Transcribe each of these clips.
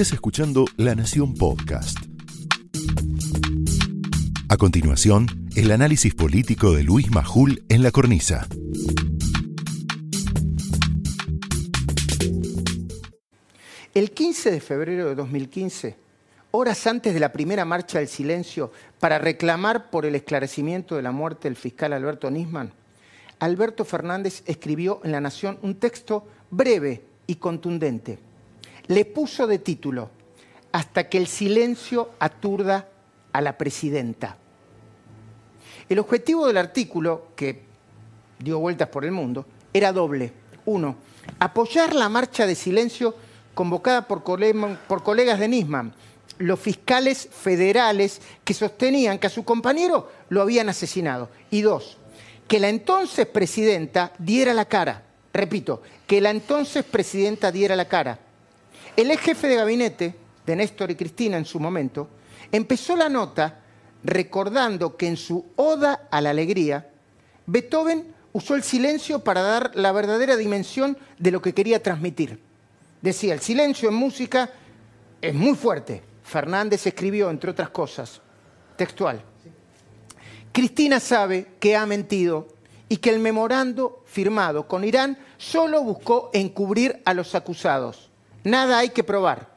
Estás escuchando La Nación Podcast. A continuación, el análisis político de Luis Majul en la cornisa. El 15 de febrero de 2015, horas antes de la primera marcha del silencio para reclamar por el esclarecimiento de la muerte del fiscal Alberto Nisman, Alberto Fernández escribió en La Nación un texto breve y contundente. Le puso de título, Hasta que el silencio aturda a la presidenta. El objetivo del artículo, que dio vueltas por el mundo, era doble. Uno, apoyar la marcha de silencio convocada por, colegas de Nisman, los fiscales federales que sostenían que a su compañero lo habían asesinado. Y dos, que la entonces presidenta diera la cara. Repito, que la entonces presidenta diera la cara. El ex jefe de gabinete de Néstor y Cristina en su momento empezó la nota recordando que en su Oda a la Alegría, Beethoven usó el silencio para dar la verdadera dimensión de lo que quería transmitir. Decía, el silencio en música es muy fuerte. Fernández escribió, entre otras cosas, textual. Cristina sabe que ha mentido y que el memorando firmado con Irán solo buscó encubrir a los acusados. Nada hay que probar.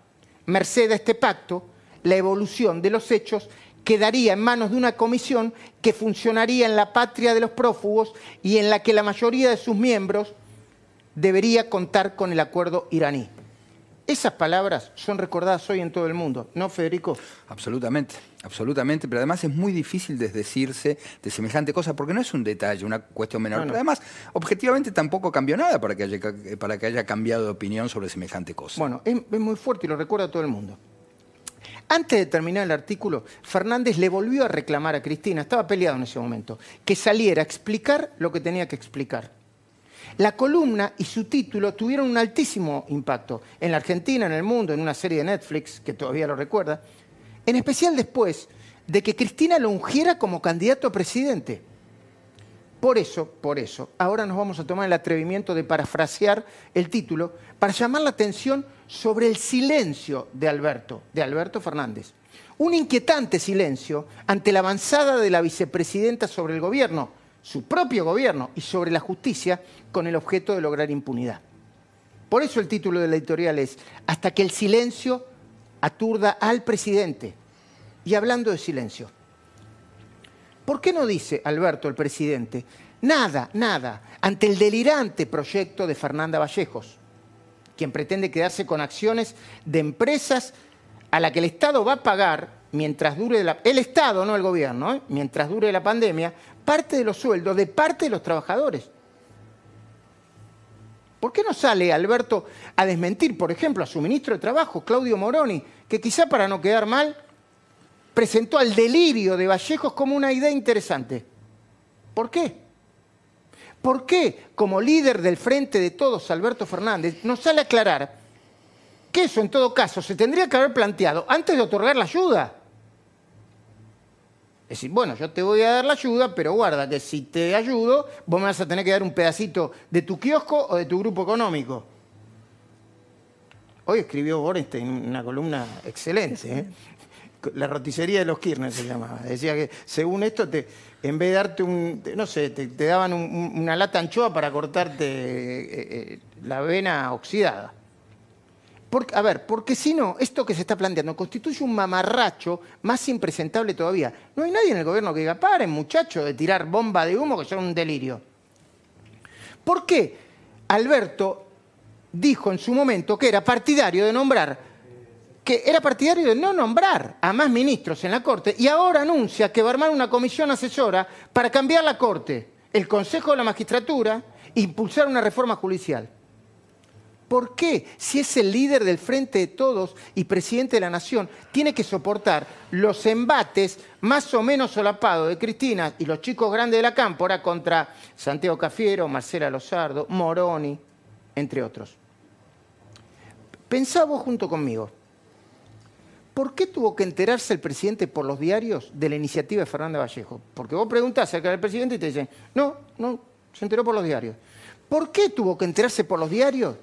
Merced a este pacto, la evolución de los hechos quedaría en manos de una comisión que funcionaría en la patria de los prófugos y en la que la mayoría de sus miembros debería contar con el acuerdo iraní. Esas palabras son recordadas hoy en todo el mundo, ¿no, Federico? Absolutamente, absolutamente, pero además es muy difícil desdecirse de semejante cosa, porque no es un detalle, una cuestión menor. Pero además, objetivamente tampoco cambió nada para que, haya, para que haya cambiado de opinión sobre semejante cosa. Bueno, es, es muy fuerte y lo recuerda todo el mundo. Antes de terminar el artículo, Fernández le volvió a reclamar a Cristina, estaba peleado en ese momento, que saliera a explicar lo que tenía que explicar. La columna y su título tuvieron un altísimo impacto en la Argentina, en el mundo, en una serie de Netflix, que todavía lo recuerda, en especial después de que Cristina lo ungiera como candidato a presidente. Por eso, por eso, ahora nos vamos a tomar el atrevimiento de parafrasear el título para llamar la atención sobre el silencio de Alberto, de Alberto Fernández. Un inquietante silencio ante la avanzada de la vicepresidenta sobre el gobierno, su propio gobierno y sobre la justicia con el objeto de lograr impunidad. Por eso el título de la editorial es Hasta que el silencio aturda al presidente. Y hablando de silencio, ¿por qué no dice Alberto, el presidente, nada, nada, ante el delirante proyecto de Fernanda Vallejos, quien pretende quedarse con acciones de empresas a la que el Estado va a pagar mientras dure la, el Estado, no el gobierno, ¿eh? mientras dure la pandemia, parte de los sueldos de parte de los trabajadores. ¿Por qué no sale Alberto a desmentir, por ejemplo, a su ministro de Trabajo, Claudio Moroni, que quizá para no quedar mal, presentó al delirio de Vallejos como una idea interesante? ¿Por qué? ¿Por qué, como líder del Frente de Todos, Alberto Fernández, no sale a aclarar que eso, en todo caso, se tendría que haber planteado antes de otorgar la ayuda? Es decir, bueno, yo te voy a dar la ayuda, pero guarda que si te ayudo, vos me vas a tener que dar un pedacito de tu kiosco o de tu grupo económico. Hoy escribió Borenstein una columna excelente. ¿eh? La roticería de los Kirchner se llamaba. Decía que según esto, te, en vez de darte un, no sé, te, daban una lata anchoa para cortarte eh, eh, la vena oxidada a ver, porque si no, esto que se está planteando constituye un mamarracho más impresentable todavía. No hay nadie en el gobierno que diga, paren muchachos de tirar bomba de humo que son un delirio. ¿Por qué Alberto dijo en su momento que era partidario de nombrar, que era partidario de no nombrar a más ministros en la Corte y ahora anuncia que va a armar una comisión asesora para cambiar la Corte, el Consejo de la Magistratura, e impulsar una reforma judicial? ¿Por qué? Si es el líder del Frente de Todos y presidente de la Nación, tiene que soportar los embates más o menos solapados de Cristina y los chicos grandes de la cámpora contra Santiago Cafiero, Marcela Lozardo, Moroni, entre otros. Pensá vos junto conmigo. ¿Por qué tuvo que enterarse el presidente por los diarios de la iniciativa de Fernanda Vallejo? Porque vos preguntás acerca del presidente y te dicen, no, no, se enteró por los diarios. ¿Por qué tuvo que enterarse por los diarios?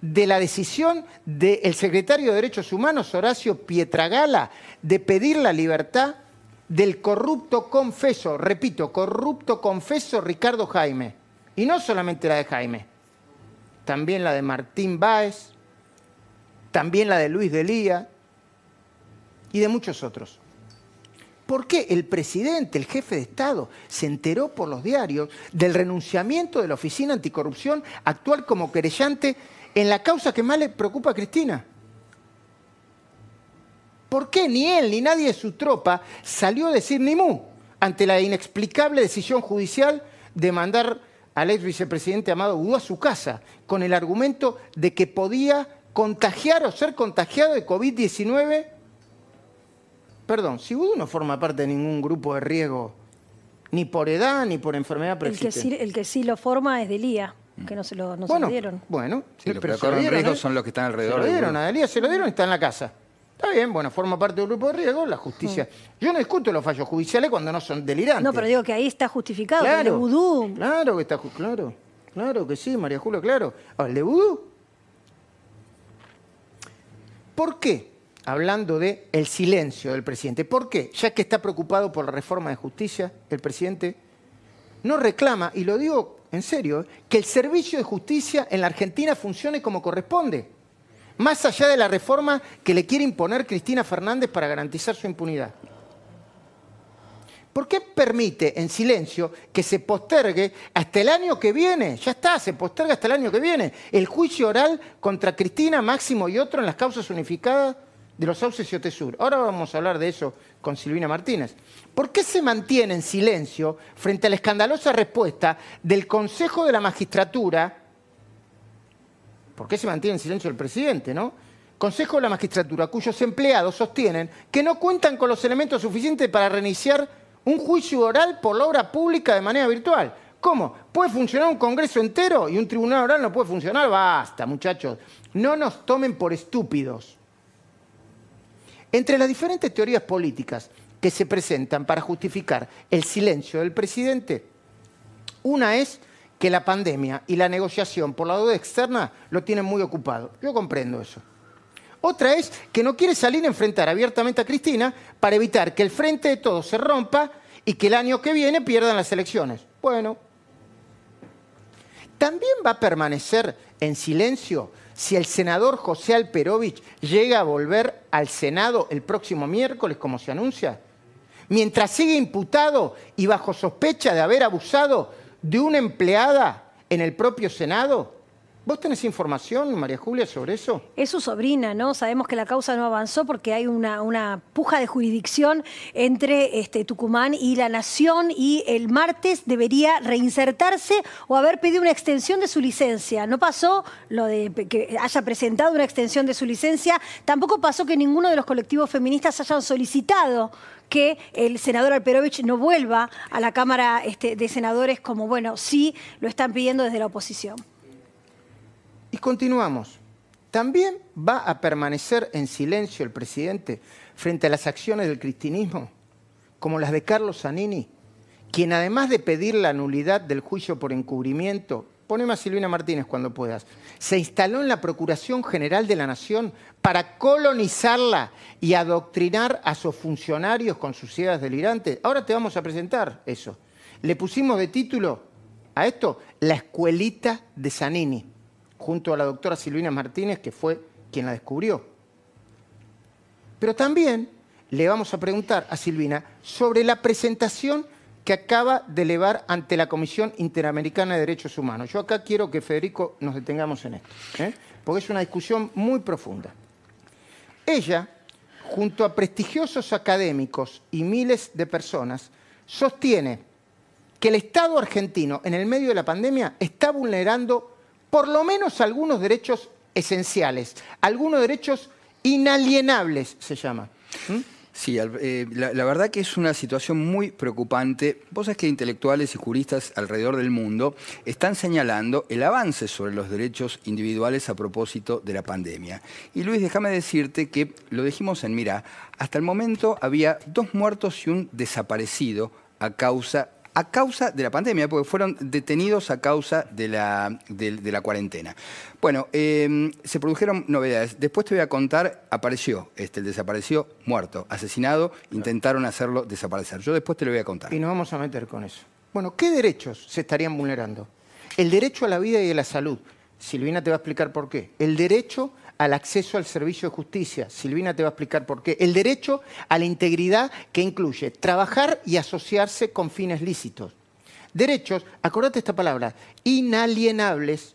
De la decisión del secretario de Derechos Humanos, Horacio Pietragala, de pedir la libertad del corrupto confeso, repito, corrupto confeso Ricardo Jaime. Y no solamente la de Jaime, también la de Martín Báez, también la de Luis Delía y de muchos otros. ¿Por qué el presidente, el jefe de Estado, se enteró por los diarios del renunciamiento de la Oficina Anticorrupción actual como querellante en la causa que más le preocupa a Cristina? ¿Por qué ni él ni nadie de su tropa salió a decir ni mu ante la inexplicable decisión judicial de mandar al ex vicepresidente Amado Udú a su casa con el argumento de que podía contagiar o ser contagiado de COVID-19? Perdón, si Udú no forma parte de ningún grupo de riesgo, ni por edad ni por enfermedad preexistente. El que sí, lo forma es Delía que no se lo, dieron. Bueno, sí, los que corren riesgo ¿eh? son los que están alrededor. Se lo dieron a Delía, se lo dieron y está en la casa. Está bien, bueno, forma parte del grupo de riesgo, la justicia. Mm. Yo no discuto los fallos judiciales cuando no son delirantes. No, pero digo que ahí está justificado, claro, el de vudú. Claro que está, claro, claro que sí, María Julia, claro. el de vudú. ¿Por qué? Hablando de el silencio del presidente. ¿Por qué? Ya que está preocupado por la reforma de justicia, el presidente no reclama, y lo digo en serio, que el servicio de justicia en la Argentina funcione como corresponde más allá de la reforma que le quiere imponer Cristina Fernández para garantizar su impunidad. ¿Por qué permite en silencio que se postergue hasta el año que viene? Ya está, se posterga hasta el año que viene. El juicio oral contra Cristina, Máximo y otro en las causas unificadas de los sauces y Otesur. Ahora vamos a hablar de eso con Silvina Martínez. ¿Por qué se mantiene en silencio frente a la escandalosa respuesta del Consejo de la Magistratura ¿Por qué se mantiene en silencio el presidente, no? Consejo de la Magistratura, cuyos empleados sostienen que no cuentan con los elementos suficientes para reiniciar un juicio oral por la obra pública de manera virtual. ¿Cómo? ¿Puede funcionar un Congreso entero y un tribunal oral no puede funcionar? Basta, muchachos. No nos tomen por estúpidos. Entre las diferentes teorías políticas que se presentan para justificar el silencio del presidente, una es que la pandemia y la negociación por la deuda externa lo tienen muy ocupado. Yo comprendo eso. Otra es que no quiere salir a enfrentar abiertamente a Cristina para evitar que el frente de todos se rompa y que el año que viene pierdan las elecciones. Bueno, también va a permanecer en silencio si el senador José Alperovich llega a volver al Senado el próximo miércoles, como se anuncia. Mientras sigue imputado y bajo sospecha de haber abusado de una empleada en el propio Senado? ¿Vos tenés información, María Julia, sobre eso? Es su sobrina, ¿no? Sabemos que la causa no avanzó porque hay una, puja de jurisdicción entre este, Tucumán y la Nación y el martes debería reinsertarse o haber pedido una extensión de su licencia. No pasó lo de que haya presentado una extensión de su licencia, tampoco pasó que ninguno de los colectivos feministas hayan solicitado que el senador Alperovich no vuelva a la Cámara este, de Senadores como, bueno, sí lo están pidiendo desde la oposición. Y continuamos. ¿También va a permanecer en silencio el presidente frente a las acciones del cristinismo, como las de Carlos Zanini, quien además de pedir la nulidad del juicio por encubrimiento poneme a Silvina Martínez cuando puedas, se instaló en la Procuración General de la Nación para colonizarla y adoctrinar a sus funcionarios con sus ideas delirantes. Ahora te vamos a presentar eso. Le pusimos de título a esto La Escuelita de Zanini, junto a la doctora Silvina Martínez, que fue quien la descubrió. Pero también le vamos a preguntar a Silvina sobre la presentación que acaba de elevar ante la Comisión Interamericana de Derechos Humanos. Yo acá quiero que Federico nos detengamos en esto, ¿eh? porque es una discusión muy profunda. Ella, junto a prestigiosos académicos y miles de personas, sostiene que el Estado argentino, en el medio de la pandemia, está vulnerando por lo menos algunos derechos esenciales, algunos derechos inalienables, se llama. Sí, eh, la, verdad que es una situación muy preocupante. Vos sabés que intelectuales y juristas alrededor del mundo están señalando el avance sobre los derechos individuales a propósito de la pandemia. Y Luis, déjame decirte que lo dijimos en Mira, hasta el momento había dos muertos y un desaparecido a causa a causa de la pandemia, porque fueron detenidos a causa de la, de, la cuarentena. Bueno, em, se produjeron novedades. Después te voy a contar, apareció, este, el desapareció muerto, asesinado, intentaron hacerlo desaparecer. Yo después te lo voy a contar. Y nos vamos a meter con eso. Bueno, ¿qué derechos se estarían vulnerando? El derecho a la vida y a la salud. Silvina te va a explicar por qué. El derecho al acceso al servicio de justicia. Silvina te va a explicar por qué. El derecho a la integridad que incluye trabajar y asociarse con fines lícitos. Derechos, acordate esta palabra, inalienables,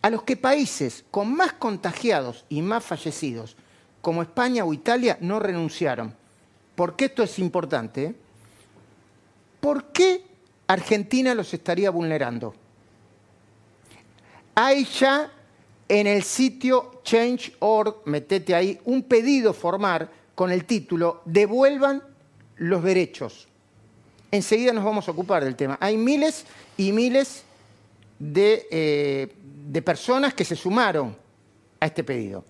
a los que países con más contagiados y más fallecidos, como España o Italia, no renunciaron. ¿Por qué esto es importante? ¿Por qué Argentina los estaría vulnerando? Hay ya en el sitio Change.org, metete ahí, un pedido formar con el título Devuelvan los derechos. Enseguida nos vamos a ocupar del tema. Hay miles y miles de, eh, personas que se sumaron a este pedido.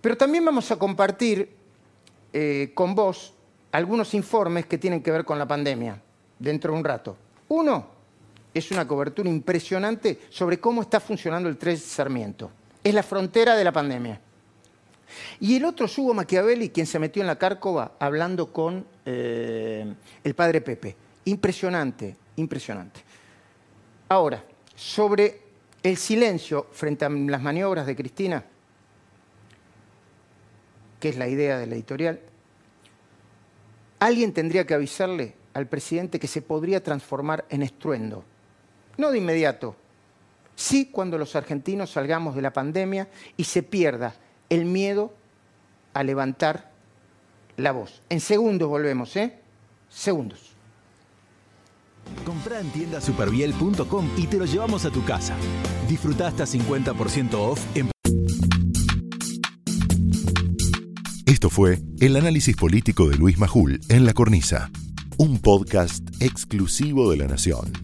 Pero también vamos a compartir eh, con vos algunos informes que tienen que ver con la pandemia dentro de un rato. Uno, es una cobertura impresionante sobre cómo está funcionando el 3 Sarmiento. Es la frontera de la pandemia. Y el otro es Hugo Machiavelli, quien se metió en la cárcova hablando con eh, el padre Pepe. Impresionante, impresionante. Ahora, sobre el silencio frente a las maniobras de Cristina, que es la idea de la editorial, alguien tendría que avisarle al presidente que se podría transformar en estruendo no de inmediato, sí cuando los argentinos salgamos de la pandemia y se pierda el miedo a levantar la voz. En segundos volvemos, ¿eh? Segundos. Comprá en tiendasuperviel.com y te lo llevamos a tu casa. Disfruta hasta 50% off en... Esto fue el análisis político de Luis Majul en La Cornisa, un podcast exclusivo de La Nación.